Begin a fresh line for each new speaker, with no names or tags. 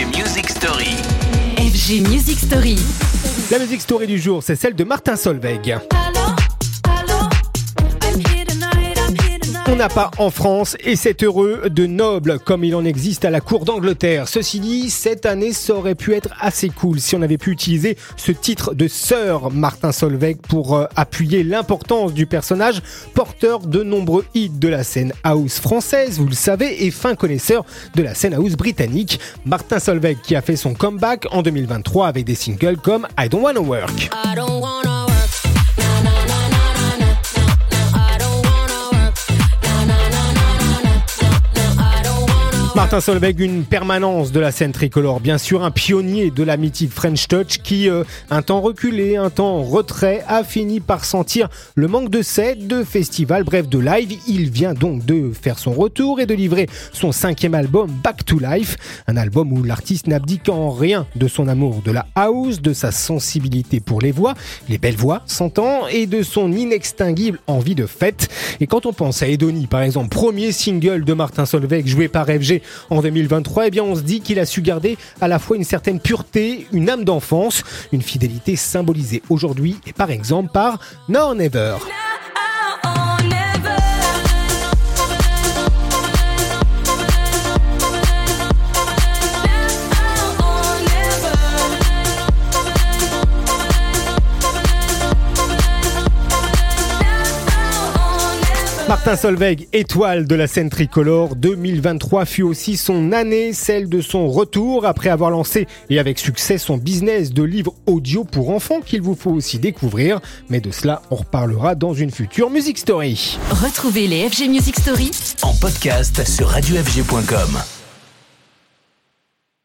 FG Music Story.
FG Music Story.
La musique story du jour, c'est celle de Martin Solveig. On n'a pas en France, et c'est heureux, de nobles comme il en existe à la cour d'Angleterre. Ceci dit, cette année, ça aurait pu être assez cool si on avait pu utiliser ce titre de Sir Martin Solveig pour euh, appuyer l'importance du personnage, porteur de nombreux hits de la scène house française, vous le savez, et fin connaisseur de la scène house britannique. Martin Solveig qui a fait son comeback en 2023 avec des singles comme I Don't Wanna Work. Martin Solveig, une permanence de la scène tricolore, bien sûr, un pionnier de la mythique French Touch qui, euh, un temps reculé, un temps en retrait, a fini par sentir le manque de scènes, de festivals, bref, de live. Il vient donc de faire son retour et de livrer son cinquième album Back to Life, un album où l'artiste n'abdique en rien de son amour de la house, de sa sensibilité pour les voix, les belles voix, s'entend, et de son inextinguible envie de fête. Et quand on pense à Edoni, par exemple, premier single de Martin Solveig joué par FG en 2023, eh bien on se dit qu'il a su garder à la fois une certaine pureté, une âme d'enfance, une fidélité symbolisée aujourd'hui et par exemple par Now
Never.
Martin Solveig, étoile de la scène tricolore, 2023 fut aussi son année, celle de son retour après avoir lancé et avec succès son business de livres audio pour enfants qu'il vous faut aussi découvrir. Mais de cela, on reparlera dans une future Music Story.
Retrouvez les FG Music Story
En podcast sur radiofg.com.